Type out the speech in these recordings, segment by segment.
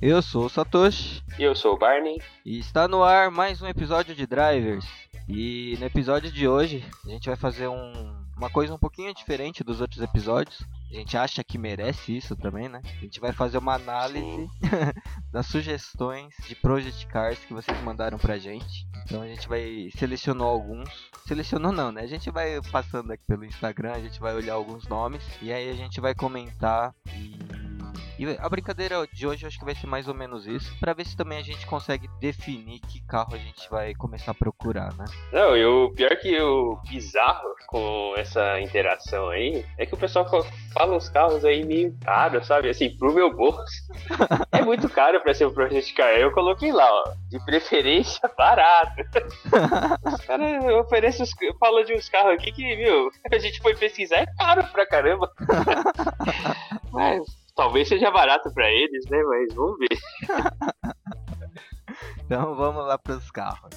Eu sou o Satoshi. E eu sou o Barney. E está no ar mais um episódio de Drivers. E no episódio de hoje a gente vai fazer um, uma coisa um pouquinho diferente dos outros episódios. A gente acha que merece isso também, né? A gente vai fazer uma análise das sugestões de Project Cars que vocês mandaram pra gente. Então a gente vai selecionou alguns. Selecionou não, né? A gente vai passando aqui pelo Instagram, a gente vai olhar alguns nomes e aí a gente vai comentar e e a brincadeira de hoje acho que vai ser mais ou menos isso, para ver se também a gente consegue definir que carro a gente vai começar a procurar, né? Não, e o pior que o bizarro com essa interação aí é que o pessoal fala uns carros aí meio caros, sabe? Assim, pro meu bolso. é muito caro para ser um Project Car. Eu coloquei lá, ó, de preferência barato. Os caras oferecem, os, fala de uns carros aqui que, viu, a gente foi pesquisar, é caro pra caramba. Mas Talvez seja barato para eles, né? Mas vamos ver. então vamos lá para os carros.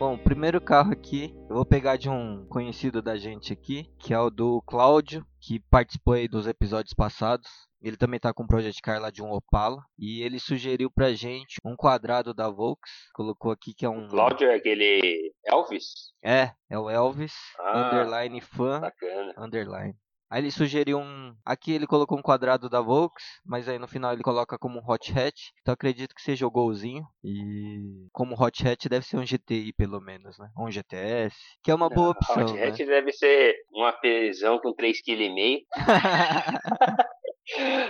Bom, o primeiro carro aqui, eu vou pegar de um conhecido da gente aqui, que é o do Cláudio, que participou aí dos episódios passados. Ele também tá com um Project Car lá de um Opala. E ele sugeriu pra gente um quadrado da Volks. Colocou aqui que é um. Cláudio é aquele Elvis? É, é o Elvis. Ah, underline fã. Bacana. Underline. Aí ele sugeriu um. Aqui ele colocou um quadrado da Volks, mas aí no final ele coloca como um hot hatch. Então acredito que seja o golzinho. E como hot hatch deve ser um GTI pelo menos, né? Ou um GTS. Que é uma boa opção. Hot né? hatch deve ser um APzão com 3,5 kg.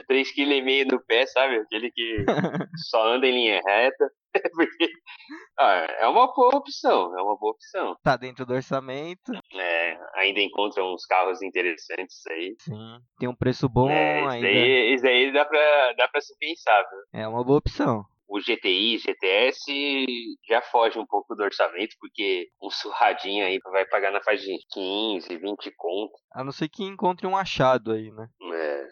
3,5 kg no pé, sabe? Aquele que só anda em linha reta. Porque ah, é uma boa opção, é uma boa opção. Tá dentro do orçamento. É, ainda encontra uns carros interessantes aí. Sim, tem um preço bom é, isso ainda. Daí, isso daí dá pra, dá pra se pensar, viu? É uma boa opção o GTI, GTS já foge um pouco do orçamento, porque um surradinho aí vai pagar na faixa de 15, 20 conto. A não ser que encontre um achado aí, né? É.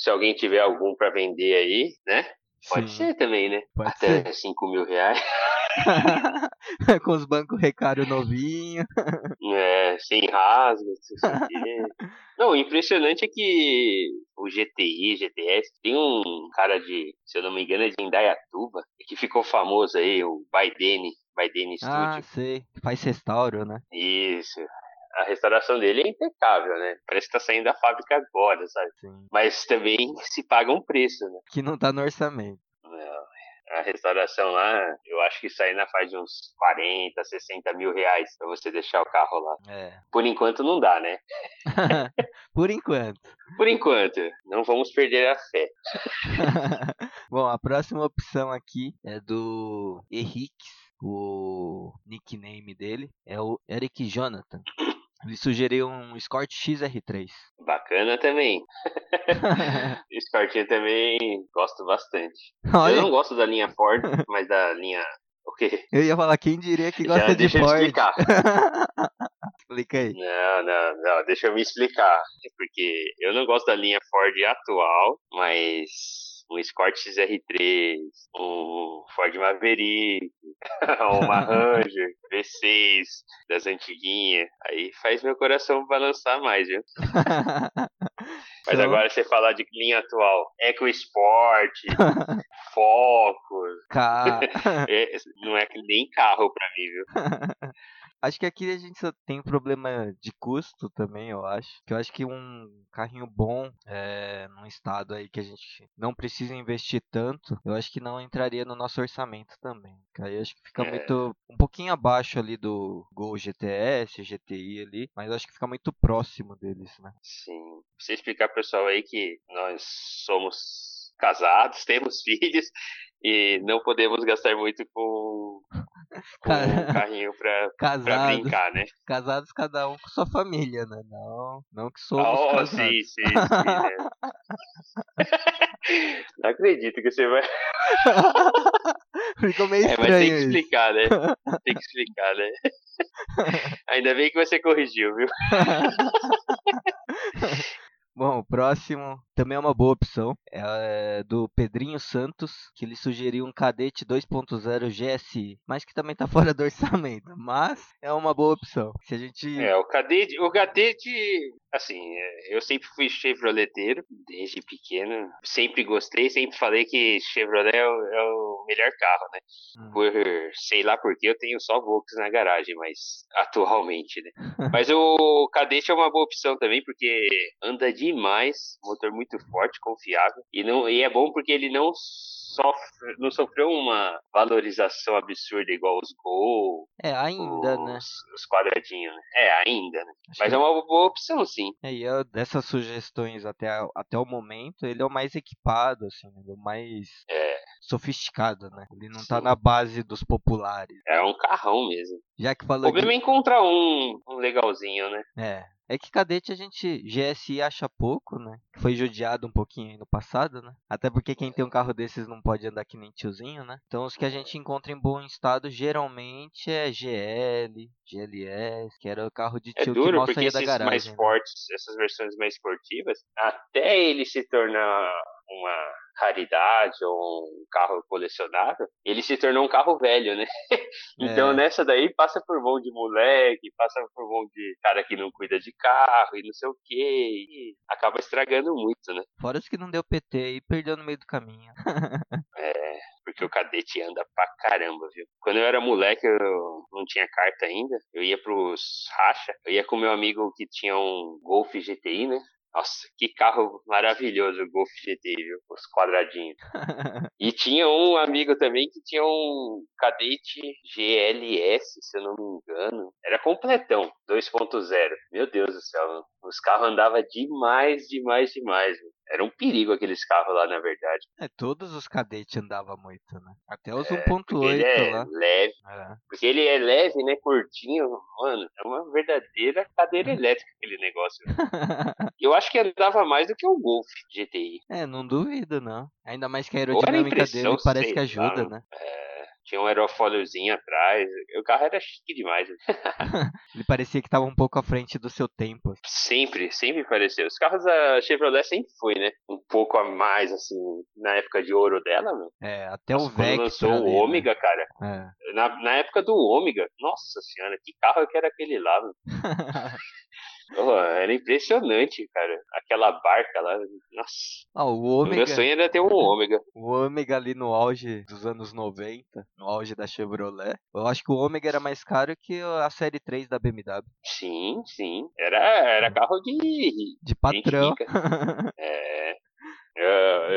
Se alguém tiver algum para vender aí, né? Pode Sim. ser também, né? Pode Até ser. 5 mil reais. Com os bancos recário novinho. É, sem rasgos. não, o impressionante é que o GTI, GTS, tem um cara de, se eu não me engano, é de Indaiatuba, que ficou famoso aí, o Baidene, Baidene Studio. Ah, sei. Faz restauro, né? Isso a restauração dele é impecável, né? Parece que tá saindo da fábrica agora, sabe? Sim. Mas também se paga um preço, né? Que não tá no orçamento. Não. A restauração lá, eu acho que sai na faz de uns 40, 60 mil reais pra você deixar o carro lá. É. Por enquanto não dá, né? Por enquanto. Por enquanto. Não vamos perder a fé. Bom, a próxima opção aqui é do Henrique. O nickname dele é o Eric Jonathan. Ele sugeriu um Escort XR3. Bacana também. Escortinho também gosto bastante. Olha. Eu não gosto da linha Ford, mas da linha. O quê? Eu ia falar, quem diria que gosta Já de deixa eu Ford? explicar. Explica aí. Não, não, não, deixa eu me explicar. Porque eu não gosto da linha Ford atual, mas um Escort XR3, um Ford Maverick, uma Ranger V6 das antiguinhas. Aí faz meu coração balançar mais, viu? Mas Então- agora você falar de linha atual, EcoSport, Focus, Ca- é, não é que nem carro pra mim, viu? Acho que aqui a gente só tem um problema de custo também, eu acho. Que eu acho que um carrinho bom, é, num estado aí que a gente não precisa investir tanto, eu acho que não entraria no nosso orçamento também. Que Aí eu acho que fica É. muito. um pouquinho abaixo ali do Gol GTS, GTI ali, mas eu acho que fica muito próximo deles, né? Sim. Você explicar pro pessoal aí que nós somos casados, temos filhos e não podemos gastar muito com, com um carrinho pra, pra Casados, brincar, né? casados cada um com sua família, né? Não, não que somos Oh, casados. sim, sim, sim. né? Não acredito que você vai. Ficou meio É, mas estranho tem que explicar, né? Tem que explicar, né? Ainda bem que você corrigiu, viu? Bom, o próximo também é uma boa opção. É do Pedrinho Santos, que ele sugeriu um cadete 2.0 GSI, mas que também tá fora do orçamento. Mas é uma boa opção. Se a gente. É, o cadete, o cadete, assim, é, eu sempre fui chevroleteiro, desde pequeno. Sempre gostei, sempre falei que Chevrolet é o, é o melhor carro, né? Hum. Por sei lá porque eu tenho só Volks na garagem, mas atualmente, né? mas o cadete é uma boa opção também, porque anda demais, motor muito forte, confiável. E, não, e é bom porque ele não sofre, não sofreu uma valorização absurda igual os Gol. É, ainda, os, né? Os quadradinhos, né? É, ainda, né? Acho Mas é uma boa opção, sim. É, e eu, dessas sugestões até, até o momento, ele é o mais equipado, assim, ele é o mais é. sofisticado, né? Ele não tá sim. tá na base dos populares. É um carrão mesmo. Já que falou. O problema de... é encontrar um, um legalzinho, né? É. É que cadete a gente GSI acha pouco, né? Foi judiado um pouquinho aí no passado, né? Até porque quem tem um carro desses não pode andar que nem tiozinho, né? Então os que a gente encontra em bom estado geralmente é GL, GLS, que era o carro de é tio é duro, que mal saía da garagem. mais né? fortes, essas versões mais esportivas, até ele se tornar uma raridade ou um carro colecionável, ele se tornou um carro velho, né? então é. nessa daí passa por mão de moleque, passa por mão de cara que não cuida de carro e não sei o que, e acaba estragando muito, né? Fora os que não deu PT e perdeu no meio do caminho. é, porque o cadete anda pra caramba, viu? Quando eu era moleque, eu não tinha carta ainda, eu ia pros racha, eu ia com meu amigo que tinha um Golf GTI, né? Nossa, que carro maravilhoso o Golf GT, viu? Os quadradinhos. e tinha um amigo também que tinha um cadete GLS, se eu não me engano. Era completão, 2.0. Meu Deus do céu, os carros andavam demais, demais, demais. Viu? Era um perigo aqueles carros lá, na verdade. É, todos os cadetes andavam muito, né? Até os é, 1.8 é lá. leve. É. Porque ele é leve, né? Curtinho. Mano, é uma verdadeira cadeira elétrica aquele negócio. eu acho que andava mais do que o Golf GTI. É, não duvido, não. Ainda mais que a aerodinâmica dele parece que ajuda, lá, né? É tinha um aerofóliozinho atrás. O carro era chique demais. Ele parecia que estava um pouco à frente do seu tempo. Sempre, sempre pareceu. Os carros da Chevrolet sempre foi, né? Um pouco a mais, assim, na época de ouro dela, meu. É, até nossa, o Vectra. lançou ali, o né? Ômega, né? cara. É. Na, na época do Ômega, nossa senhora, que carro que era aquele lá, meu. Oh, era impressionante, cara. Aquela barca lá. Nossa. Ah, o ômega... Meu sonho era ter um ômega. O ômega ali no auge dos anos 90, no auge da Chevrolet. Eu acho que o ômega era mais caro que a série 3 da BMW. Sim, sim. Era, era carro de. De patrão.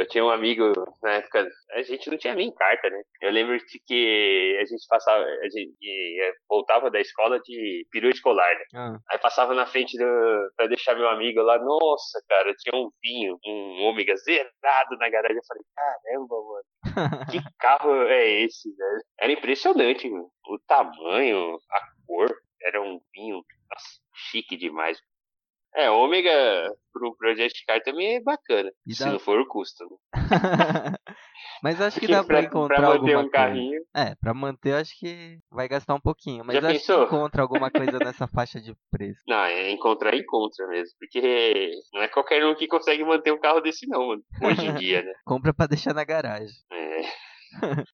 Eu, tinha um amigo na época, a gente não tinha nem carta, né? Eu lembro de que a gente passava, a gente voltava da escola de período escolar, né? Ah. Aí passava na frente do, pra deixar meu amigo lá, nossa, cara, tinha um vinho, um ômega zerado na garagem. Eu falei, caramba, mano, que carro é esse, velho? Era impressionante, mano. o tamanho, a cor, era um vinho, nossa, chique demais. É, ômega pro Project Car também é bacana. Se não for o custo. Né? mas acho que dá pra, pra encontrar pra manter alguma um carrinho. Coisa. É, pra manter acho que vai gastar um pouquinho. Mas Já acho pensou? que encontra alguma coisa nessa faixa de preço. Não, é encontrar encontra mesmo. Porque não é qualquer um que consegue manter um carro desse não, mano. Hoje em dia, né? Compra pra deixar na garagem. É.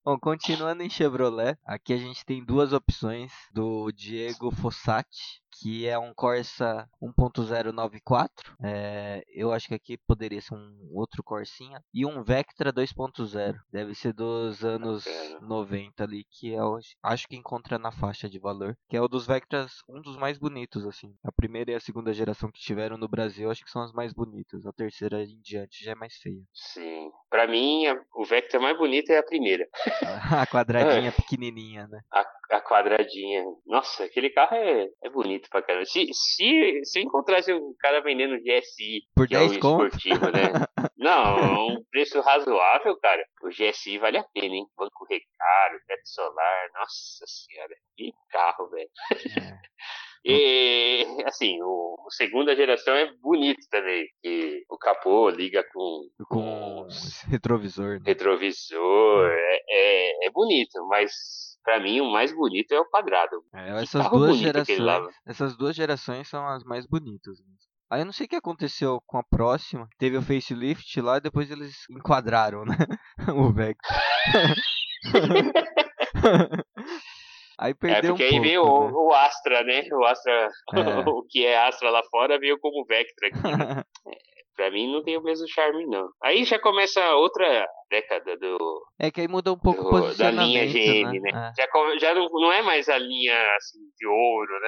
Bom, continuando em Chevrolet, aqui a gente tem duas opções do Diego Fossati que é um Corsa 1.094. É, eu acho que aqui poderia ser um outro Corsinha. E um Vectra 2.0. Deve ser dos anos 90 ali, que é, acho que encontra na faixa de valor. Que é o dos Vectras, um dos mais bonitos, assim. A primeira e a segunda geração que tiveram no Brasil, acho que são as mais bonitas. A terceira em diante já é mais feia. Sim. Pra mim, o Vectra mais bonito é a primeira. a quadradinha pequenininha, né? A, a quadradinha. Nossa, aquele carro é, é bonito pra caramba. Se, se, se eu encontrasse um cara vendendo GSI, Por que 10 é o esportivo, né? Não, um preço razoável, cara. O GSI vale a pena, hein? Banco recaro, teto solar, nossa senhora. Que carro, velho. É. E, assim, o, o, segunda geração é bonito também. Que o capô liga com. Com retrovisor. Né? Retrovisor. É, é, é bonito, mas Pra mim, o mais bonito é o quadrado. É, essas duas gerações. Essas duas gerações são as mais bonitas. Aí eu não sei o que aconteceu com a próxima. Teve o facelift lá e depois eles enquadraram, né? o Vectra. aí É, perdeu porque um aí pouco. veio né? o, o Astra, né? O Astra, É. o que é Astra lá fora, veio como Vectra aqui. né? Pra mim não tem o mesmo charme, não. Aí já começa outra década do, É que aí muda um pouco o do- da posicionamento, linha GM, né? né? Já, come- já não, não é mais a linha assim, de ouro, né?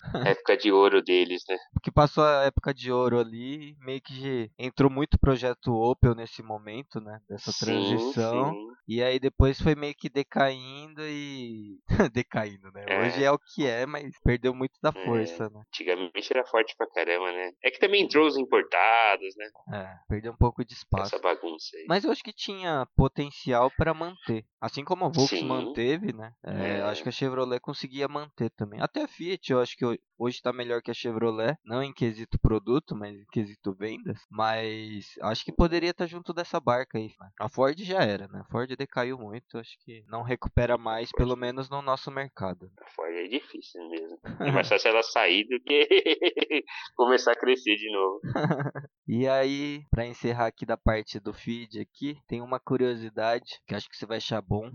Época de ouro deles, né? Porque passou a época de ouro ali, meio que entrou muito projeto Opel nesse momento, né? Dessa Sim, transição. sim. E aí depois foi meio que decaindo e. decaindo, né? É. Hoje é o que é, mas perdeu muito da É. força, né? Antigamente era forte pra caramba, né? É que também entrou os importados, né? É, perdeu um pouco de espaço. Essa bagunça aí. Mas eu acho que tinha potencial para manter. Assim como a Volks Sim. manteve, né? É, É. eu Acho que a Chevrolet conseguia manter também. Até a Fiat, eu acho que hoje tá melhor que a Chevrolet. Não em quesito produto, mas em quesito vendas. Mas acho que poderia estar junto dessa barca aí. né? A Ford já era, né? A Ford decaiu muito. Acho que não recupera mais, pelo menos no nosso mercado. A Ford é difícil mesmo. É mais fácil ela sair do que começar a crescer de novo. E aí, pra encerrar aqui da parte do feed aqui, tem uma curiosidade que acho que você vai achar bom,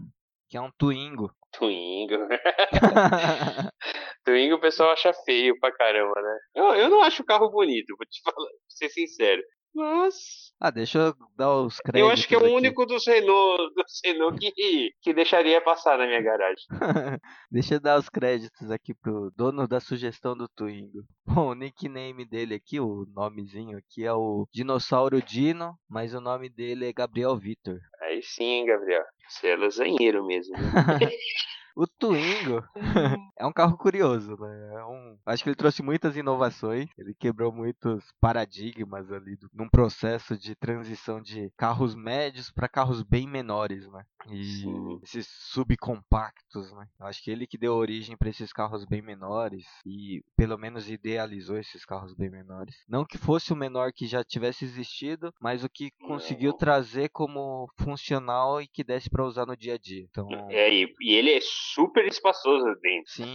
que é um Twingo. Twingo. Twingo o pessoal acha feio pra caramba, né? Eu, eu não acho o carro bonito, vou te falar, pra ser sincero. Mas Ah, deixa eu dar os créditos. eu acho que é o aqui. único dos Renault, dos Renault que, que deixaria passar na minha garagem. Deixa eu dar os créditos aqui pro dono da sugestão do Twingo. Bom, o nickname dele aqui, o nomezinho aqui é o Dinossauro Dino, mas o nome dele é Gabriel Vitor. Aí sim, Gabriel. Você é lasanheiro mesmo. né? O Twingo é um carro curioso, né? É um... Acho que ele trouxe muitas inovações, ele quebrou muitos paradigmas ali do... num processo de transição de carros médios para carros bem menores, né? E Sim. esses subcompactos, né? Acho que ele que deu origem para esses carros bem menores e pelo menos idealizou esses carros bem menores. Não que fosse o menor que já tivesse existido, mas o que conseguiu trazer como funcional e que desse para usar no dia a dia. Então, É, e, e ele é super espaçoso dentro. sim,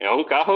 É um carro.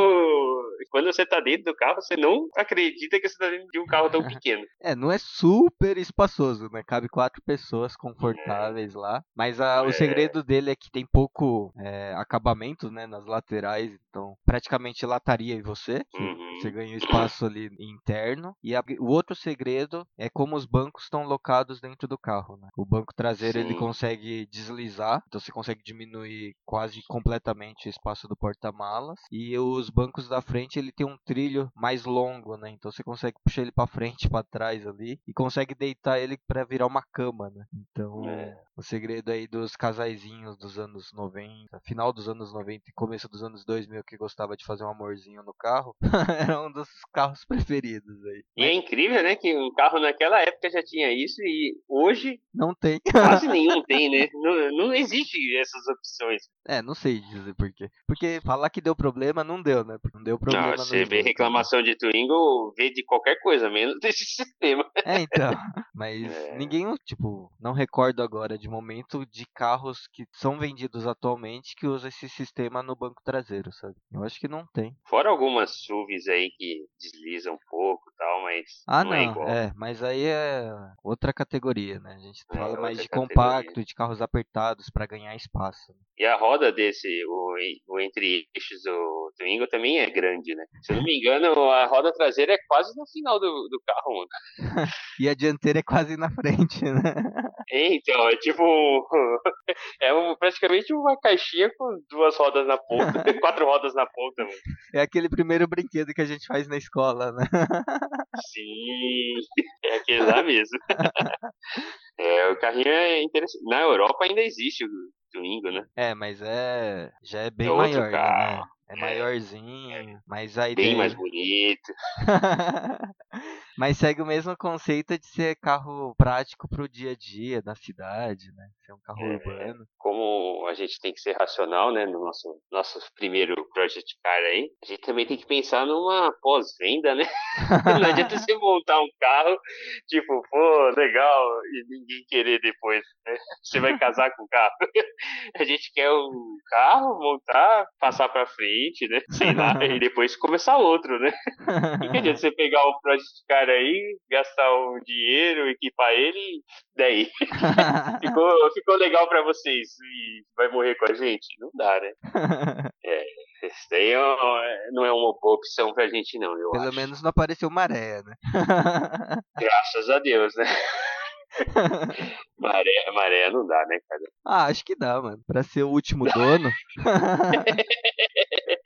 Quando você tá dentro do carro, você não acredita que você tá dentro de um carro tão pequeno. É, não é super espaçoso, né? Cabe quatro pessoas confortáveis lá. Mas a- o É. segredo dele é que tem pouco é, acabamento, né? Nas laterais. Então, praticamente lataria em você. Uhum. Você ganha o espaço ali interno. E a- o outro segredo é como os bancos estão locados dentro do carro, né? O banco traseiro ele Sim. consegue deslizar. Então, você consegue diminuir quase completamente o espaço do porta-malas. E os bancos da frente ele tem um trilho mais longo, né? Então você consegue puxar ele pra frente, pra trás ali e consegue deitar ele pra virar uma cama, né? Então, É. o segredo aí dos casaizinhos dos anos 90, final dos anos 90 e começo dos anos 2000 que gostava de fazer um amorzinho no carro, era um dos carros preferidos aí. E é incrível, né? Que um carro naquela época já tinha isso e hoje Não tem. quase nenhum tem, né? Não, não existe essas opções. É, não sei dizer por quê. Porque falar que deu problema não deu, né? Não deu problema Não, nos você vê né? reclamação de Twingo, vê de qualquer coisa, menos desse sistema. É, então. Mas É. ninguém, tipo, não recordo agora de momento de carros que são vendidos atualmente que usa esse sistema no banco traseiro, sabe? Eu acho que não tem. Fora algumas SUVs aí que deslizam um pouco e tal, mas Ah, não, não, é igual. mas aí é outra categoria, né? A gente É, fala mais de categoria. compacto, de carros apertados pra ganhar espaço. E a roda desse, o, o entre-eixos do Twingo também é grande, né? Se eu não me engano, a roda traseira é quase no final do, do carro, mano. E a dianteira é quase na frente, né? É, Então, é tipo. É um- praticamente uma caixinha com duas rodas na ponta, quatro rodas na ponta, mano. É aquele primeiro brinquedo que a gente faz na escola, né? Sim, é aquele lá mesmo. É, o carrinho é interessante. Na Europa ainda existe né? É, mas é. Já é bem É maior, né? carro. É maiorzinho, mas aí Bem tem- mais bonito. Mas segue o mesmo conceito de ser carro prático pro dia a dia, na cidade, né? Ser um carro É. urbano. Como a gente tem que ser racional, né, no nosso, nosso primeiro Project Car aí, a gente também tem que pensar numa pós-venda, né? Não adianta você montar um carro, tipo, pô, legal, e ninguém querer depois, né? Você vai casar com o carro. A gente quer um carro, montar, passar pra frente, né? Sei lá, e depois começar outro, né? Não adianta você pegar o Project Car aí, gastar um dinheiro, equipar ele, daí? Ficou, ficou legal pra vocês e vai morrer com a gente? Não dá, né? Isso daí é uma- não é uma boa opção pra gente, não, eu Pelo acho. menos não apareceu maré, né? Graças a Deus, né? Maré, maré não dá, né, cara? ah, acho que dá, mano. Pra ser o último dono.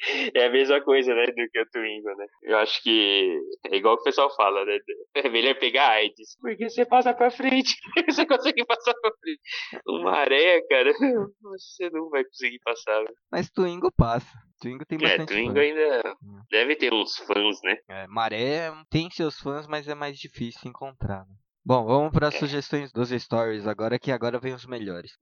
É a mesma coisa, né, do que o Twingo, né? Eu acho que é igual que o pessoal fala, né? É melhor pegar AIDS, porque você passa pra frente, você consegue passar pra frente. Uma maré, cara, você não vai conseguir passar. Mas Twingo passa. Twingo tem É, bastante Twingo fã. ainda deve ter uns fãs, né? É, maré tem seus fãs, mas é mais difícil encontrar. Né? Bom, vamos para as É. sugestões dos stories agora, que agora vem os melhores.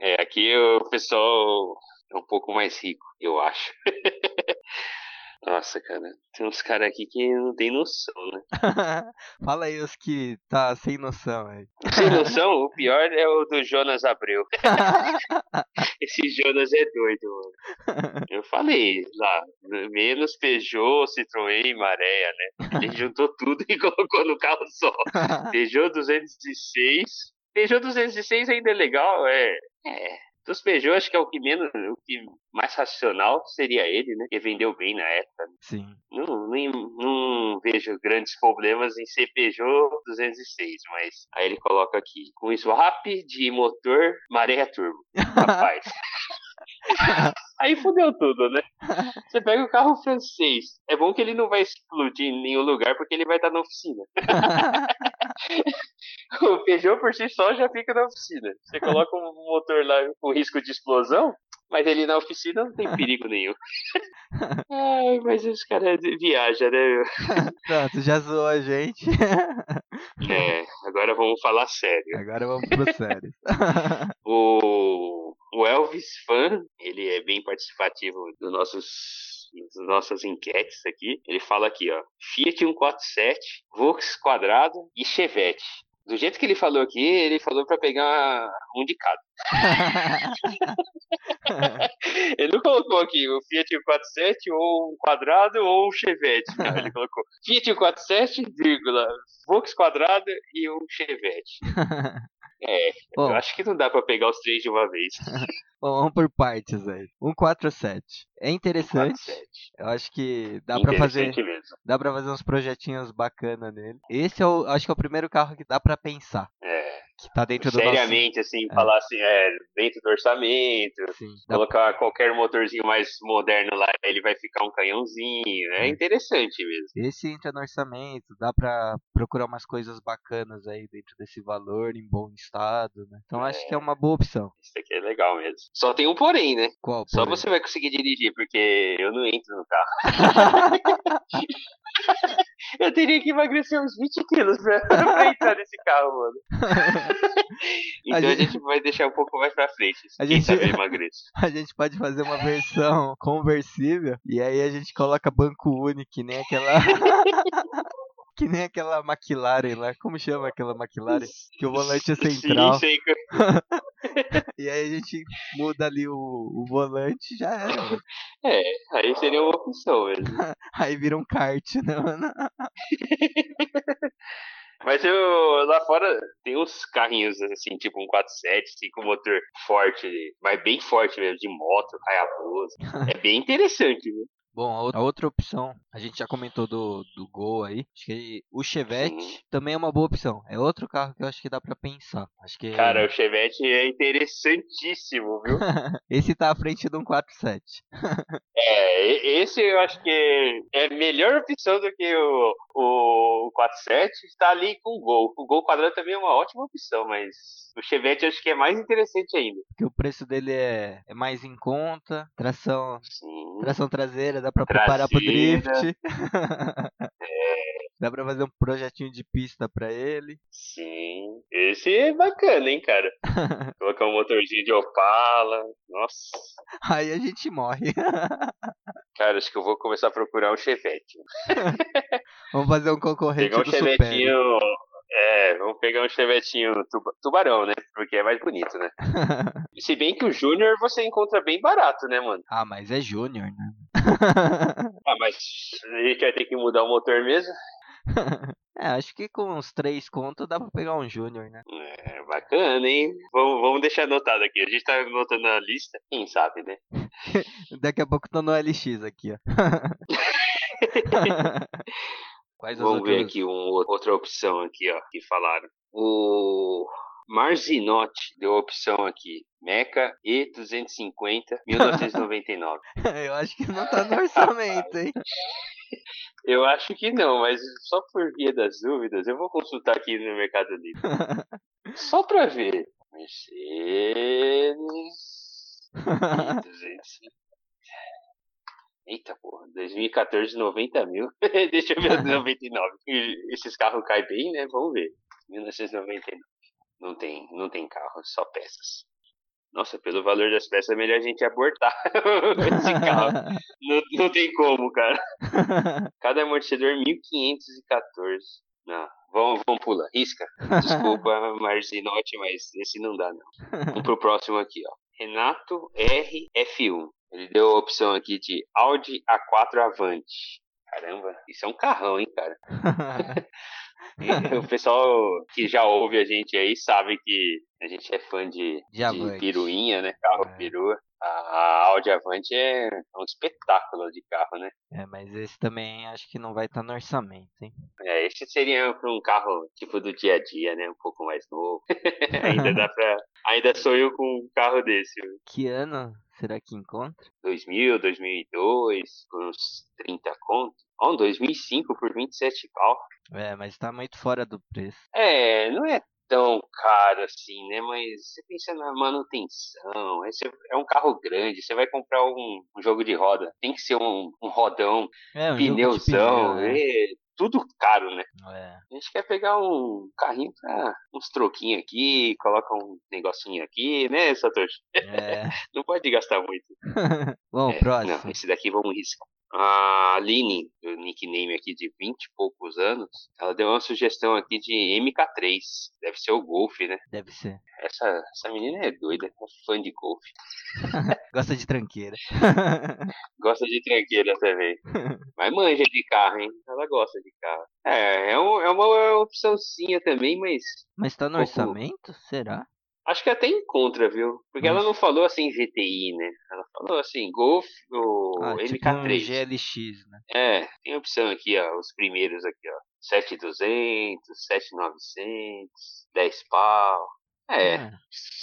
É, aqui o pessoal é um pouco mais rico, eu acho. Nossa, cara, tem uns caras aqui que não tem noção, né? Fala aí os que tá sem noção aí. Sem noção, o pior é o do Jonas Abreu. Esse Jonas é doido, mano. Eu falei lá, menos Peugeot, Citroën e Maréia, né? Ele juntou tudo e colocou no carro só. Peugeot 206. Peugeot 206 ainda é legal, é. É. Dos Peugeot, acho que é o que menos, o que mais racional seria ele, né? Que vendeu bem na época. Sim. Não, nem, não vejo grandes problemas em ser Peugeot 206, mas aí ele coloca aqui, com swap de motor maré turbo. Rapaz. aí fudeu tudo, né? Você pega o carro francês. É bom que ele não vai explodir em nenhum lugar porque ele vai estar na oficina. O Peugeot por si só já fica na oficina. Você coloca um motor lá com risco de explosão, mas ele na oficina não tem perigo nenhum. Ai, mas os caras viajam, né? Pronto, já zoou a gente. É, agora vamos falar sério. Agora vamos pro sério. O, o Elvis Fan, ele é bem participativo dos nossos das nossas enquetes aqui. Ele fala aqui, ó, Fiat 147, Vox quadrado e Chevette. Do jeito que ele falou aqui, ele falou pra pegar um de cada. Ele não colocou aqui o Fiat 147 ou um quadrado ou um Chevette. Não, ele colocou Fiat 147, vírgula, Vox quadrado e um Chevette. É, Bom, eu acho que não dá pra pegar os três de uma vez. bom, vamos por partes aí. 147. É interessante. 147. Eu acho que dá pra fazer, mesmo. dá para fazer uns projetinhos bacana nele. Esse é o, acho que é o primeiro carro que dá pra pensar, É, que tá dentro do nosso seriamente, assim, falar assim, é, dentro do orçamento, Sim, dá colocar qualquer motorzinho mais moderno lá, ele vai ficar um canhãozinho. É É. interessante mesmo. Esse entra no orçamento, dá pra procurar umas coisas bacanas aí dentro desse valor, em bom estado, né? Então acho que é uma boa opção. Isso aqui é legal mesmo. Só tem um porém, né? Qual? Só porém? você vai conseguir dirigir, porque eu não entro no carro. eu teria que emagrecer uns 20 quilos pra, pra entrar nesse carro, mano. então a gente- gente... vai deixar um pouco mais pra frente. A gente-. A gente pode fazer uma versão conversível e aí a gente coloca banco único, que nem aquela. que nem aquela McLaren lá. Como chama aquela McLaren? Que o volante é central. Sim, sei que- E aí a gente muda ali o, o volante já era. mano. É, aí seria uma opção mesmo. Aí vira um kart, né, mano? Mas eu, lá fora tem uns carrinhos assim, tipo um 47, assim, com motor forte, mas bem forte mesmo, de moto, Hayabusa. É bem interessante, viu? Bom, a ou- a outra opção, a gente já comentou do, do Gol aí. Acho que o Chevette Sim. também é uma boa opção. É outro carro que eu acho que dá pra pensar. Acho que Cara, o Chevette é interessantíssimo, viu? esse tá à frente de um 47. É, esse eu acho que é a melhor opção do que o, o 47. Está ali com o Gol. O Gol quadrado também é uma ótima opção, mas o Chevette eu acho que é mais interessante ainda. Porque o preço dele é, é mais em conta. Tração, Sim. tração traseira, dá dá pra preparar pro Trazida. drift. Dá pra fazer um projetinho de pista pra ele. Sim. Esse é bacana, hein, cara? Colocar um motorzinho de Opala. Nossa. Aí a gente morre. Cara, acho que eu vou começar a procurar um Chevette. Vamos fazer um concorrente Pegar um do. Chevetinho. É, vamos pegar um Chevetinho tuba- tubarão, né? Porque é mais bonito, né? Se bem que o Júnior você encontra bem barato, né, mano? ah, mas é Júnior, né? Ah, mas a gente vai ter que mudar o motor mesmo? é, acho que com uns três contos dá pra pegar um Júnior, né? É, bacana, hein? Vamos, vamos deixar anotado aqui. A gente tá anotando na lista. Quem sabe, né? Daqui a pouco tô no LX aqui, ó. Quais Vamos ver outras? aqui um, outra opção aqui, ó, que falaram. O Marzinotti deu a opção aqui. Meca E250, 1999. Eu acho que não tá no orçamento, hein? Eu acho que não, mas só por via das dúvidas, eu vou consultar aqui no Mercado Livre. Só pra ver. Mercedes E250. Eita porra, 2014, 90 mil. Deixa eu ver 99. E Esses carros caem bem, né? Vamos ver. 1999. Não tem, não tem carro, só peças. Nossa, pelo valor das peças é melhor a gente abortar esse carro. Não, não tem como, cara. Cada amortecedor 1514. Não, vamos, vamos pular. Risca. Desculpa, Marzinotti, mas esse não dá, não. Vamos pro próximo aqui, ó. Renato RF1. Ele deu a opção aqui de Audi A4 Avante. Caramba, isso é um carrão, hein, cara? O pessoal que já ouve a gente aí sabe que a gente é fã de, De de piruinha, né? Carro É. perua. A Audi Avante é um espetáculo de carro, né? é, mas esse também acho que não vai estar no orçamento, hein? É, esse seria para um carro tipo do dia a dia, né? Um pouco mais novo. ainda dá pra. Ainda sou eu com um carro desse. Que ano será que encontra? 2000, 2002, por uns 30 conto. Um 2005 por 27 pau. É, mas tá muito fora do preço. É, não é tão caro assim, né? Mas você pensa na manutenção, esse é um carro grande, você vai comprar um, um jogo de roda, tem que ser um, um rodão, É, um pneuzão, pneu, é. é, tudo caro, né? É. A gente quer pegar um carrinho pra uns troquinhos aqui, coloca um negocinho aqui, né, Satoshi? É. Não pode gastar muito. Bom, É, próximo. Não, esse daqui vamos riscar. A Aline, do nickname aqui de 20 e poucos anos, ela deu uma sugestão aqui de MK3. Deve ser o Golf, né? Deve ser. Essa, essa menina é doida, é fã de Golf. Gosta de tranqueira. Gosta de tranqueira também. Mas manja de carro, hein? Ela gosta de carro. É, é, um- é uma opçãozinha também, mas Mas tá no Pouco- orçamento? Será? Acho que até encontra, viu? Porque ela Nossa. não falou assim GTI, né? Ela falou assim, Golf ou Ah, tipo um MK3. GLX, né? É, tem opção aqui, ó, os primeiros aqui, ó. 7200, 7900, 10 pau. É,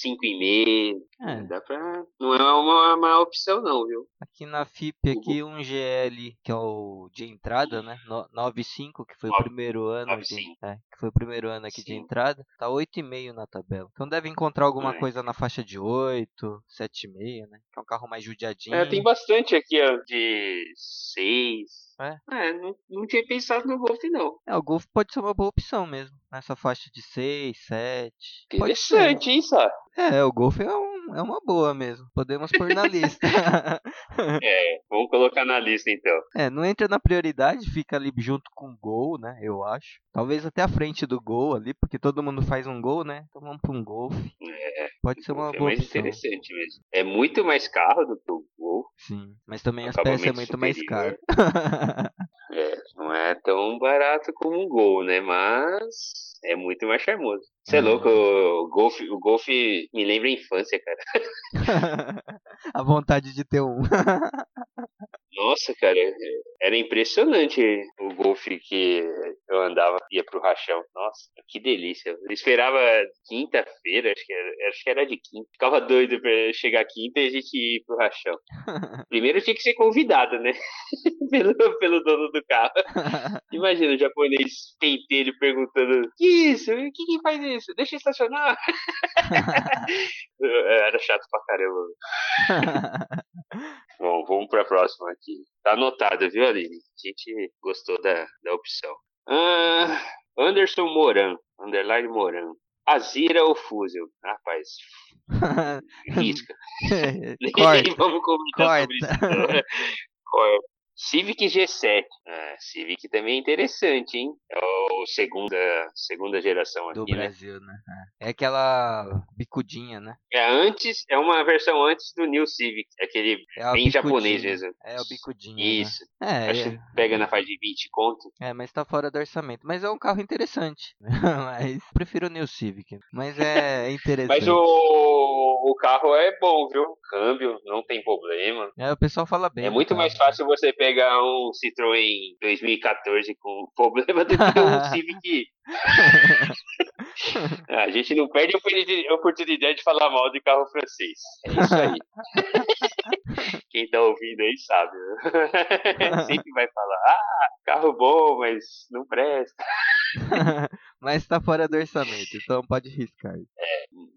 5,5. É. Dá pra. Não é uma, uma opção, não, viu? Aqui na FIP, aqui um GL, que é o de entrada, né? No- 95, que foi o Nove- primeiro ano. De, 95. é, que foi o primeiro ano aqui de Sim. entrada. Tá 8,5 na tabela. Então deve encontrar alguma É. coisa na faixa de 8, 7,5, né? Que é um carro mais judiadinho. É, tem bastante aqui, ó, de 6. É. não, não tinha pensado no Golf, não. É, o Golf pode ser uma boa opção mesmo. Nessa faixa de 6, 7. Pode ser. Interessante, hein, só? É, o Golf é, um, é uma boa mesmo. Podemos pôr na lista. É, vamos colocar na lista então. é, não entra na prioridade, fica ali junto com o Gol, né? Eu acho. Talvez até à frente do Gol ali, porque todo mundo faz um Gol, né? Então vamos pra um Golf. É, Pode ser uma é boa mais opção. interessante mesmo. É muito mais carro do que o Golf. Sim, mas também as peças é muito mais superior. caro. Não é tão barato como um Gol, né? Mas é muito mais charmoso. Você é louco, o Golf, o Golf me lembra a infância, cara. a vontade de ter um. Nossa, cara, era impressionante o Golf que eu andava, ia pro rachão. Nossa, que delícia. Eu esperava quinta-feira, acho que era, acho que era de quinta. Ficava doido pra chegar quinta e a gente ir pro rachão. Primeiro tinha que ser convidado, né? pelo, pelo dono do carro. Imagina o japonês pentelho perguntando: Que isso? O que, que faz isso? Deixa eu estacionar. Era chato pra caramba. Bom, vamos pra próxima aqui. Tá anotado, viu, Aline? A gente gostou da, da opção. Ah, Anderson Moran, underline Moran. Azira ou Fusil? Rapaz, risca. Nem Corta. vamos comentar sobre Corta. isso. Corta. Civic G7. Ah, Civic também é interessante, hein? É o segunda, segunda geração Do aqui, né? Brasil, né? É É aquela bicudinha, né? É antes, é uma versão antes do New Civic. É aquele É bem japonês mesmo. É o bicudinho. Isso. Né? Acho É, que pega na faixa de 20 conto. é, mas tá fora do orçamento. Mas é um carro interessante. mas prefiro o New Civic. Mas é interessante. Mas o, o carro é bom, viu? Câmbio, não tem problema. É, o pessoal fala bem. É muito carro. mais fácil você pegar um Citroën 2014 com problema do que um Civic. A gente não perde a oportuni- a oportunidade de falar mal de carro francês. É isso aí. Quem tá ouvindo aí sabe. né? Sempre vai falar, ah, carro bom, mas não presta. mas tá fora do orçamento, então pode riscar.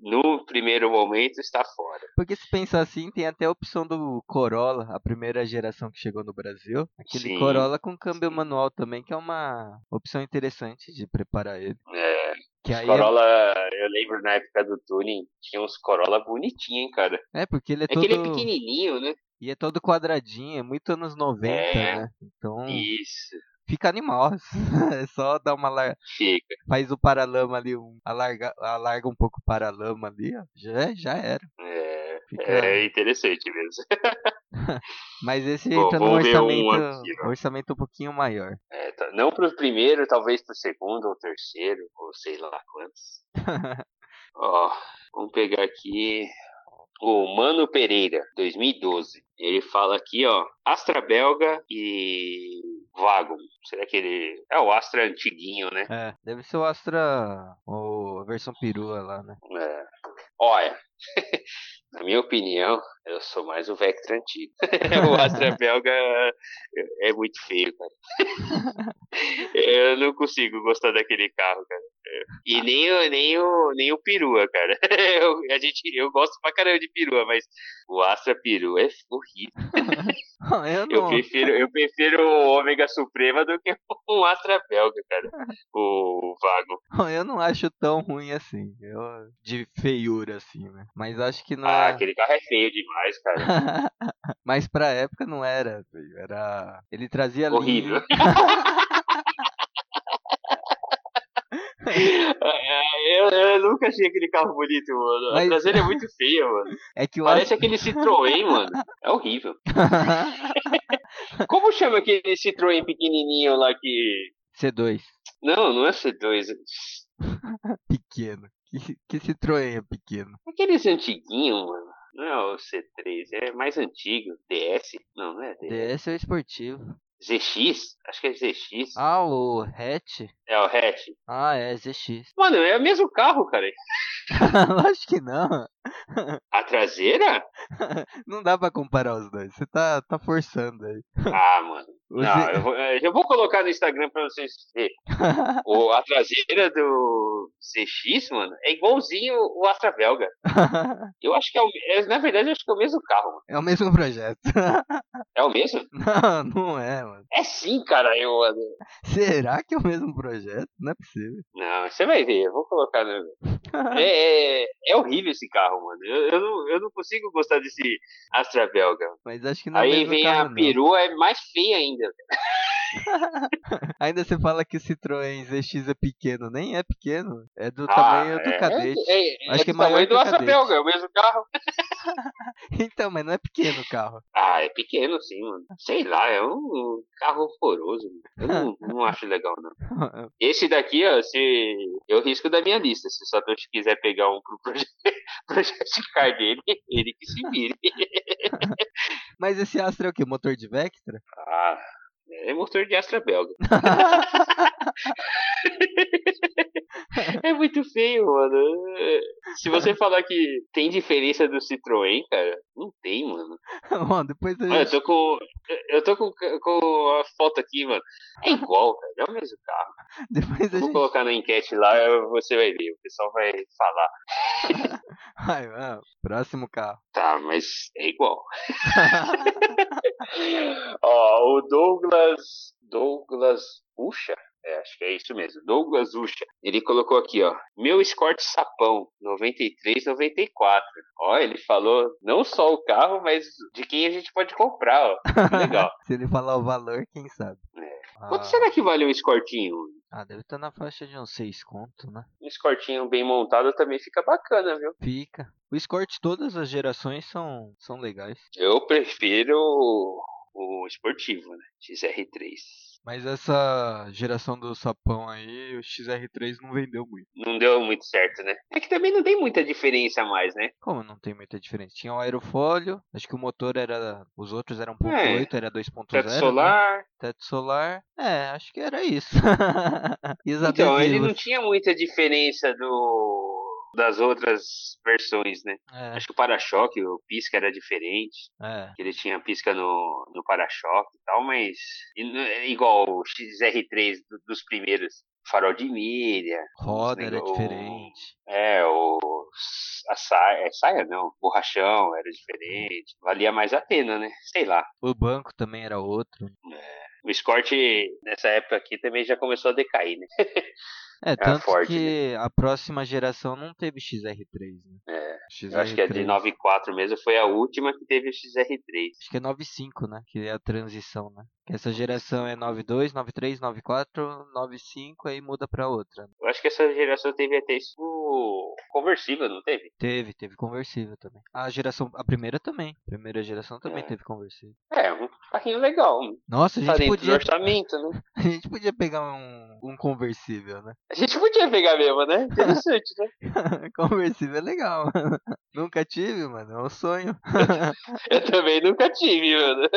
No primeiro momento está fora. Porque se pensar assim, tem até a opção do Corolla, a primeira geração que chegou no Brasil. Aquele Sim. Corolla com câmbio manual também, que é uma opção interessante de preparar ele. É, Que os aí Corolla, eu lembro na época do tuning, tinha uns Corolla bonitinhos, hein, cara. é, é porque ele é É todo que ele é pequenininho, né? e é todo quadradinho, é muito anos 90, É. né? Então Isso, fica animal. é só dar uma lar... fica. faz o paralama ali, um... alarga... alarga um pouco o paralama ali, ó. Já já era. É, Fica... é interessante mesmo. Mas esse Bom, entra num um orçamento, aqui, ó. orçamento um pouquinho maior. É, tá- não pro primeiro, talvez pro segundo ou terceiro, ou sei lá quantos. Ó, vamos pegar aqui o Mano Pereira, 2012. Ele fala aqui, ó, Astra belga e Vagon. Será que ele é o Astra antiguinho, né? É, deve ser o Astra, ou a versão perua lá, né? É. Olha, na minha opinião, eu sou mais o Vectra antigo. o Astra belga é muito feio, cara. eu não consigo gostar daquele carro, cara. E nem, o- nem, o, nem o perua, cara. Eu, a gente, eu gosto pra caramba de perua, mas o Astra perua é horrível. Eu Eu prefiro, eu prefiro o Ômega Suprema do que um Astra belga, cara. O Vago. eu não acho tão ruim assim. Eu, de feiura, assim, né? Mas acho que não Ah, é. aquele carro é feio demais, cara. Mas pra época não era, filho. Era. Ele trazia Horrível. É, eu, eu nunca achei aquele carro bonito, mano. Mas- A traseira é muito feia, mano. É que Parece aquele Citroën, mano. É horrível. Como chama aquele Citroën pequenininho lá que... C2. Não, não é C2. Pequeno. Que, que Citroën é pequeno? Aqueles antiguinhos, mano. Não é o C3, é mais antigo. DS? Não, não é DS. DS é o esportivo. ZX? Acho que é ZX. Ah, o hatch? É o hatch. Ah, é ZX. Mano, é o mesmo carro, cara. Acho que não. A traseira? Não dá pra comparar os dois. Você tá, tá forçando aí. Ah, mano. Não, Z- eu vou, eu já vou colocar no Instagram pra vocês verem. O, a traseira do CX, mano, é igualzinho o Astra Belga. Eu acho que é o. é, na verdade, eu acho que é o mesmo carro, mano. é o mesmo projeto. É o mesmo? Não, não é, mano. É sim, cara. Eu. Será que é o mesmo projeto? Não é possível. Não, você vai ver, eu vou colocar no. É, é, é horrível esse carro, mano. Eu, eu, não, eu não consigo gostar desse Astra Belga. Mas acho que não é Aí vem carro, a não. perua, é mais feia ainda. Ainda você fala que o Citroën ZX é pequeno. Nem é pequeno. É do Ah, tamanho do é, cadete. É, é, Acho que é do maior tamanho do o Astra Cadete. Belga, é o mesmo carro. Então, mas não é pequeno o carro. Ah, é pequeno sim, mano. Sei lá, é um carro horroroso. Eu não, não acho legal, não. Esse daqui, ó, se eu risco da minha lista. Se o Satoshi quiser pegar um pro projeto, projeto car dele, ele que se vire. Mas esse Astra é o quê? Motor de Vectra? Ah, é motor de Astra belga. É muito feio, mano. Se você falar que tem diferença do Citroën, cara, não tem, mano. Bom, depois a Olha, eu gente... tô com. Eu tô com, com a foto aqui, mano. É igual, cara. É o mesmo carro. Depois Vou gente... colocar na enquete lá, você vai ver. O pessoal vai falar. Ai, mano, próximo carro. Tá, mas é igual. Ó, o Douglas. Douglas Ucha? É, acho que é isso mesmo. Douglas Ucha. Ele colocou aqui, ó. Meu Escort Sapão, 93, 94. Ó, ele falou não só o carro, mas de quem a gente pode comprar, ó. Legal. Se ele falar o valor, quem sabe? É. Ah, Quanto será que vale um escortinho? Ah, deve estar na faixa de uns 6 conto, né? Um escortinho bem montado também fica bacana, viu? Fica. O Escort, todas as gerações são, são legais. Eu prefiro o, esportivo, né? XR3. Mas essa geração do sapão aí, o XR3 não vendeu muito. Não deu muito certo, né? É que também não tem muita diferença mais, né? Como não tem muita diferença? Tinha o aerofólio, acho que o motor era. Os outros eram 1.8, É. era 2.0. Teto né? solar. Teto solar. É, acho que era isso. Então, ele não tinha muita diferença do das outras versões, né? É, Acho que o para-choque, o pisca era diferente. é. que ele tinha pisca no, no para-choque e tal, mas é igual o XR3 do- dos primeiros. Farol de milha. Roda era diferente. É, o. A saia, é, saia não, borrachão era diferente. Valia mais a pena, né? Sei lá. O banco também era outro. O Escort, nessa época aqui, também já começou a decair, né? É, tanto Ford, que a próxima geração não teve XR3, né? É, XR3. Eu acho que a de 94 mesmo foi a última que teve o XR3. Acho que é 95, né? Que é a transição, né? Que essa geração é 92, 93, 94, 95, aí muda pra outra. Eu acho que essa geração teve até isso conversível, não teve? Teve, teve conversível também. A geração, a primeira também. A primeira geração também É. teve conversível. É, um carrinho legal. Nossa, a gente podia, orçamento, né? a gente podia pegar um, um conversível, né? A gente podia pegar mesmo, né? Interessante, né? conversível é legal, mano. Nunca tive, mano. É um sonho. Eu também nunca tive, mano.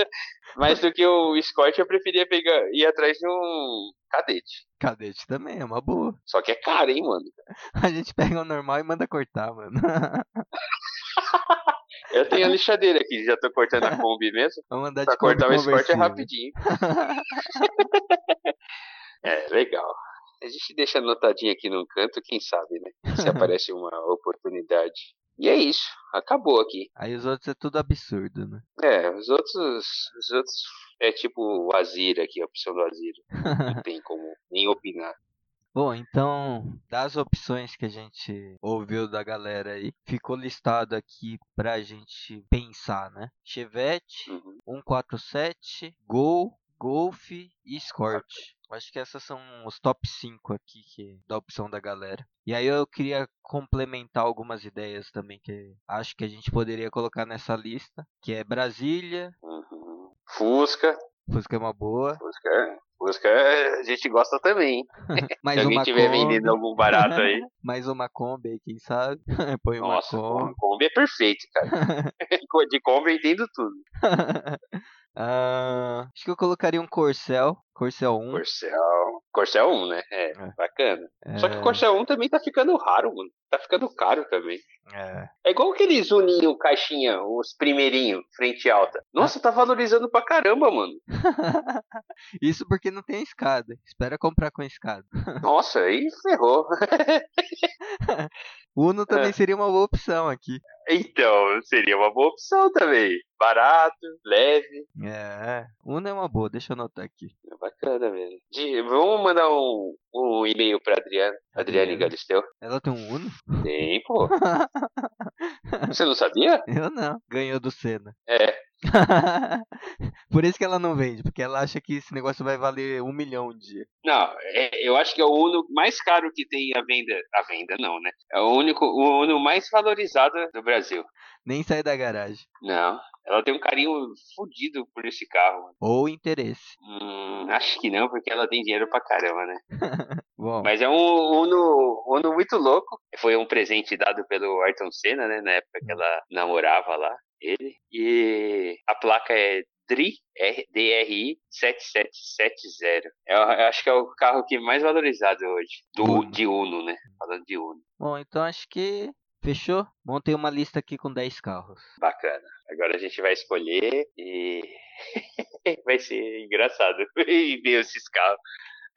Mas do que o Escort, eu preferia pegar ir atrás de um cadete. Cadete também é uma boa. Só que é caro, hein, mano? A gente pega o normal e manda cortar, mano. Eu tenho a lixadeira aqui, já tô cortando a Kombi mesmo. Vamos andar Pra de Kombi cortar o Escort é rapidinho. É, legal. A gente deixa anotadinho aqui num canto, quem sabe, né? Se aparece uma oportunidade. E é isso, acabou aqui. Aí os outros é tudo absurdo, né? É, os outros. Os outros é tipo o Azira aqui, a opção do Azira. Não tem como nem opinar. Bom, então, das opções que a gente ouviu da galera aí, ficou listado aqui pra gente pensar, né? Chevette, Uhum. 147, Gol, Golf e Escort. Acho que essas são os top 5 aqui que, da opção da galera. E aí eu queria complementar algumas ideias também que acho que a gente poderia colocar nessa lista, que é Brasília, Uhum. Fusca. Fusca é uma boa, Fusca. Fusca a gente gosta também. mais Se alguém uma estiver Kombi, vendendo algum barato aí. mais uma Kombi aí, quem sabe? Põe uma Nossa, Kombi. Kombi é perfeito, cara. De Kombi eu entendo tudo. Ah, acho que eu colocaria um Corcel, Corcel 1. Corcel. Corcel 1, né? É, É. bacana. Só que é, o Corcel 1 também tá ficando raro, mano. Tá ficando caro também. É. É igual aqueles uninho caixinha, os primeirinho, frente alta. Nossa, tá valorizando pra caramba, mano. Isso porque não tem escada. Espera comprar com escada. Nossa, aí ferrou. Uno também É. seria uma boa opção aqui. Então, seria uma boa opção também. Barato, leve. É, Uno é uma boa, deixa eu anotar aqui. É bacana, velho. De- Vamos mandar um, um e-mail pra Adriana. Adriane Adriana. Galisteu. Ela tem um Uno? Tem, pô. Você não sabia? Eu não. Ganhou do Senna. É. Por isso que ela não vende, porque ela acha que esse negócio vai valer um milhão um dia. Não, é- eu acho que é o Uno mais caro que tem a venda. A venda não, né? É o único, o Uno mais valorizado do Brasil. Nem sai da garagem. Não, ela tem um carinho fodido por esse carro. Ou interesse. Hum, acho que não, porque ela tem dinheiro pra caramba, né? Bom, Mas é um Uno, Uno muito louco. Foi um presente dado pelo Ayrton Senna, né? Na época que ela namorava lá, ele. E a placa é DRI, DRI 7770. Eu, eu acho que é o carro que mais valorizado hoje. Do, de Uno, né? Falando de Uno. Bom, então acho que fechou. Montei uma lista aqui com 10 carros. Bacana. Agora a gente vai escolher e vai ser engraçado ver esses carros.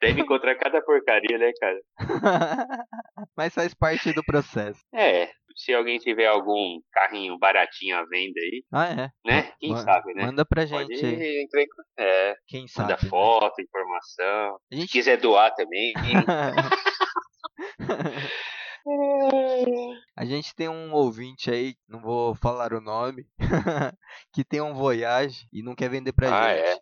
Deve encontrar cada porcaria, né, cara? Mas faz parte do processo. É, se alguém tiver algum carrinho baratinho à venda aí. Ah, é? Né? Quem manda, sabe, né? Manda pra gente Pode entrar em... É, Quem sabe. manda né? foto, informação. A gente... Se quiser doar também. A gente tem um ouvinte aí, não vou falar o nome, que tem um Voyage e não quer vender pra Ah, gente.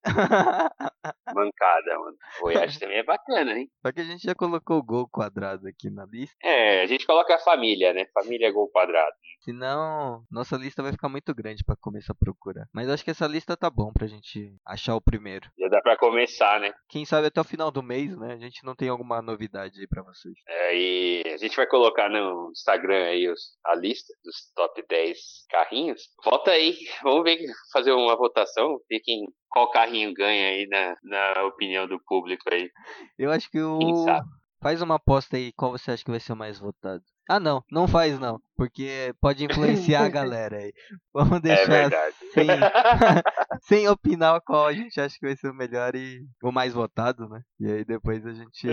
Mancada, mano. Voyage também é bacana, hein? Só que a gente já colocou o gol quadrado aqui na lista. É, a gente coloca a família, né? Família gol quadrado. Senão, nossa lista vai ficar muito grande pra começar a procurar. Mas acho que essa lista tá bom pra gente achar o primeiro. Já dá pra começar, né? Quem sabe até o final do mês, né? A gente não tem alguma novidade aí pra vocês. É, e a gente vai colocar no Instagram aí os- a lista dos top 10 carrinhos. Vota aí, vamos ver, fazer uma votação, ver quem, qual carrinho ganha aí na, na opinião do público aí. Eu acho que o. Faz uma aposta aí, qual você acha que vai ser o mais votado? Ah, não, não faz não, porque pode influenciar a galera aí. Vamos É deixar verdade. sem, sem opinar qual a gente acha que vai ser o melhor e o mais votado, né? E aí depois a gente,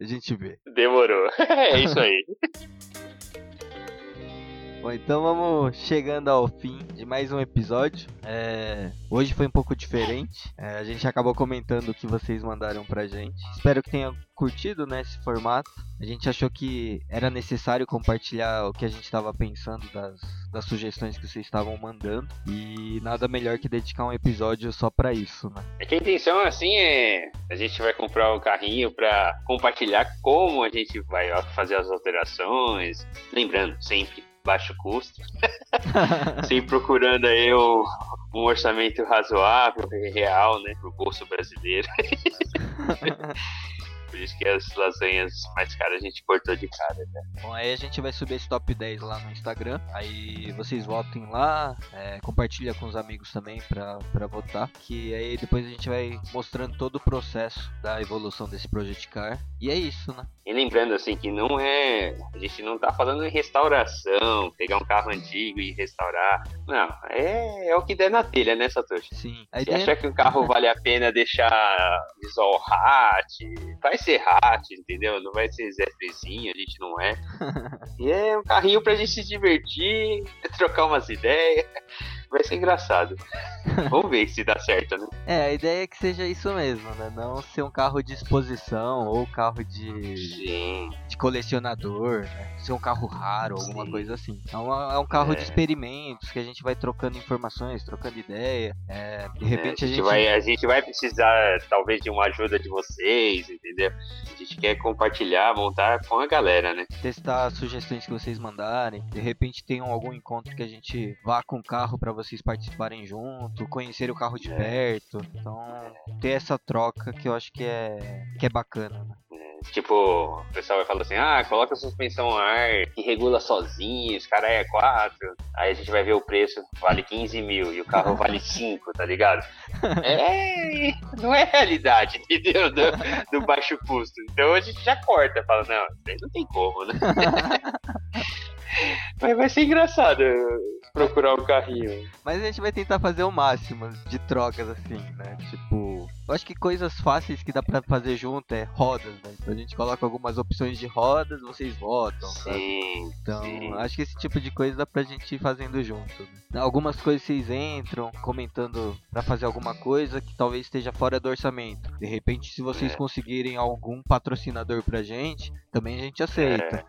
a gente vê. Demorou. É isso aí. Bom, então vamos chegando ao fim de mais um episódio. É, Hoje foi um pouco diferente. É, a gente acabou comentando o que vocês mandaram pra gente. Espero que tenham curtido né, esse formato. A gente achou que era necessário compartilhar o que a gente estava pensando das, das sugestões que vocês estavam mandando. E nada melhor que dedicar um episódio só pra isso, né? É que a intenção assim é a gente vai comprar o carrinho pra compartilhar como a gente vai fazer as alterações. Lembrando, sempre baixo custo. sempre procurando aí o- um orçamento razoável, real, né? Pro bolso brasileiro. Por isso que as lasanhas mais caras a gente cortou de cara. Né? Bom, aí a gente vai subir esse top 10 lá no Instagram. Aí vocês votem lá, é, compartilha com os amigos também pra, pra votar. Que aí depois a gente vai mostrando todo o processo da evolução desse Project Car. E é isso, né? E lembrando assim que não é. A gente não tá falando em restauração, pegar um carro antigo e restaurar. Não, é, é o que der na telha, né, Satoshi? Sim. A Se ideia... achar que o carro vale a pena deixar visual hatch, vai ser hatch, entendeu? Não vai ser Zé Frezinho, a gente não é. E é um carrinho pra gente se divertir, trocar umas ideias. Vai ser engraçado. Vamos ver se dá certo, né? É, a ideia é que seja isso mesmo, né? Não ser um carro de exposição ou carro de, Sim. De colecionador, né? Ser um carro raro, alguma Sim. coisa assim. É, uma- é um carro É. de experimentos que a gente vai trocando informações, trocando ideia. É, de repente É, a gente. vai, a gente vai precisar, talvez, de uma ajuda de vocês, entendeu? A gente quer compartilhar, montar com a galera, né? testar sugestões que vocês mandarem. De repente tem um- algum encontro que a gente vá com o carro para vocês participarem junto, conhecer o carro de É. perto. Então, ter essa troca que eu acho que é que é bacana. Né? Tipo, o pessoal vai falar assim, ah, coloca suspensão a ar, que regula sozinho, os caras é 4. Aí a gente vai ver o preço, vale 15 mil, e o carro vale 5, tá ligado? É, não é realidade, entendeu? Do, do baixo custo. Então a gente já corta, fala, não, isso aí não tem como, né? Mas vai ser engraçado procurar um carrinho. Mas a gente vai tentar fazer o máximo de trocas assim, né? Tipo, eu acho que coisas fáceis que dá pra fazer junto é rodas, né? Então a gente coloca algumas opções de rodas, vocês votam, sabe? Sim, Então, sim. acho que esse tipo de coisa dá pra gente ir fazendo junto. né? Algumas coisas vocês entram comentando pra fazer alguma coisa que talvez esteja fora do orçamento. De repente, se vocês É. conseguirem algum patrocinador pra gente, também a gente aceita.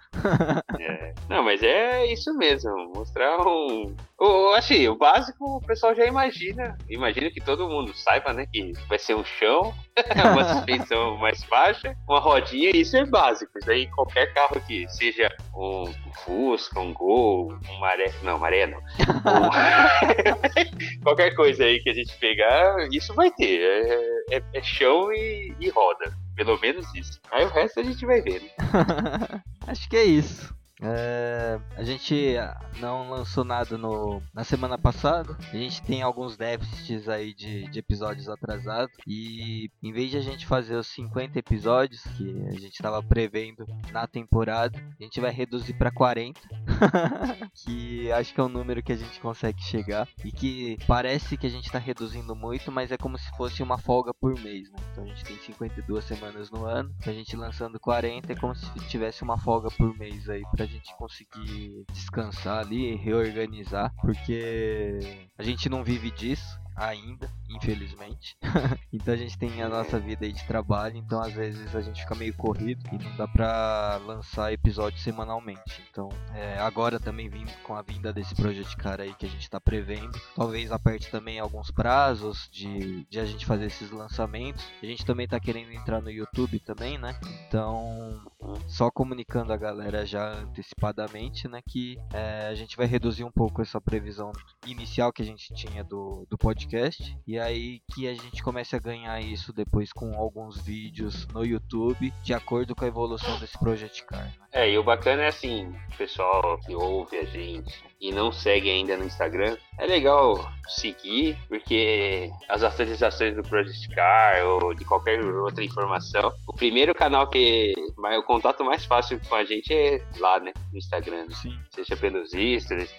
É. Não, mas é isso mesmo. Mostrar um. O, assim, o básico o pessoal já imagina. Imagina que todo mundo saiba, né? Que vai ser um chão, uma suspensão mais baixa, uma rodinha, isso é básico. Isso aí qualquer carro que seja um Fusca, um Gol, um Maré. Não, Maré não. Um- qualquer coisa aí que a gente pegar, isso vai ter. É, é- é chão e, e roda. Pelo menos isso. Aí o resto a gente vai ver, né? acho que é isso. É, a gente não lançou nada no, na semana passada. A gente tem alguns déficits aí de, de episódios atrasados. E em vez de a gente fazer os 50 episódios que a gente estava prevendo na temporada, a gente vai reduzir para 40. que acho que é um número que a gente consegue chegar. E que parece que a gente está reduzindo muito, mas é como se fosse uma folga por mês. Né? Então a gente tem 52 semanas no ano. A gente lançando 40 é como se tivesse uma folga por mês aí pra gente conseguir descansar ali, reorganizar, porque a gente não vive disso ainda, infelizmente. então a gente tem a nossa vida aí de trabalho, então às vezes a gente fica meio corrido e não dá pra lançar episódio semanalmente. Então é, agora também vindo com a vinda desse projeto cara aí que a gente tá prevendo, talvez aperte também alguns prazos de, de a gente fazer esses lançamentos. A gente também tá querendo entrar no YouTube também, né? Então só comunicando a galera já antecipadamente, né, que é, a gente vai reduzir um pouco essa previsão inicial que a gente tinha do, do podcast. E aí que a gente comece a ganhar isso depois com alguns vídeos no YouTube, de acordo com a evolução desse Project Car. Né? É, e o bacana é assim, pessoal que ouve a gente e não segue ainda no Instagram, é legal seguir, porque as atualizações do Project Car ou de qualquer outra informação, o primeiro canal que o contato mais fácil com a gente é lá, né, no Instagram. Sim. Seja pelos stories, pelos,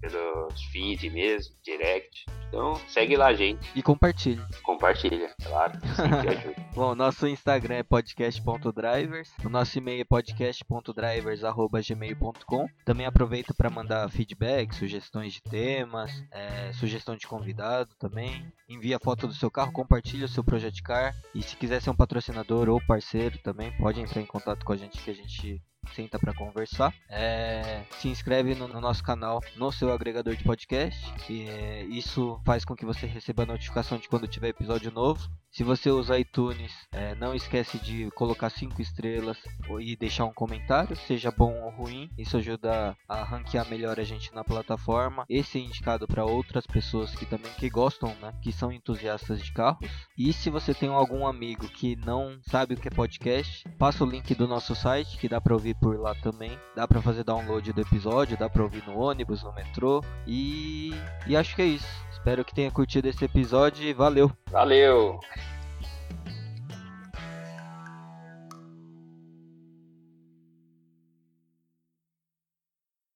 pelos feed mesmo, direct. Então, segue lá, gente. E compartilhe. Compartilha, claro. Bom, nosso Instagram é podcast.drivers, o nosso e-mail é podcast.drivers.gmail.com. Também aproveita para mandar feedback, sugestões de temas, é, sugestão de convidado também. Envia foto do seu carro, compartilha o seu Project Car. E se quiser ser um patrocinador ou parceiro também, pode entrar em contato com a gente que a gente senta para conversar. É, se inscreve no, no, nosso canal no seu agregador de podcast. E, é, isso faz com que você receba a notificação de quando tiver episódio novo. Se você usa iTunes, é, não esquece de colocar 5 estrelas e deixar um comentário, seja bom ou ruim. Isso ajuda a ranquear melhor a gente na plataforma e ser indicado para outras pessoas que também que gostam, né, que são entusiastas de carros. E se você tem algum amigo que não sabe o que é podcast, passa o link do nosso site que dá para ouvir por lá também. Dá para fazer download do episódio, dá para ouvir no ônibus, no metrô. E, e acho que é isso. Espero que tenha curtido esse episódio e valeu. Valeu.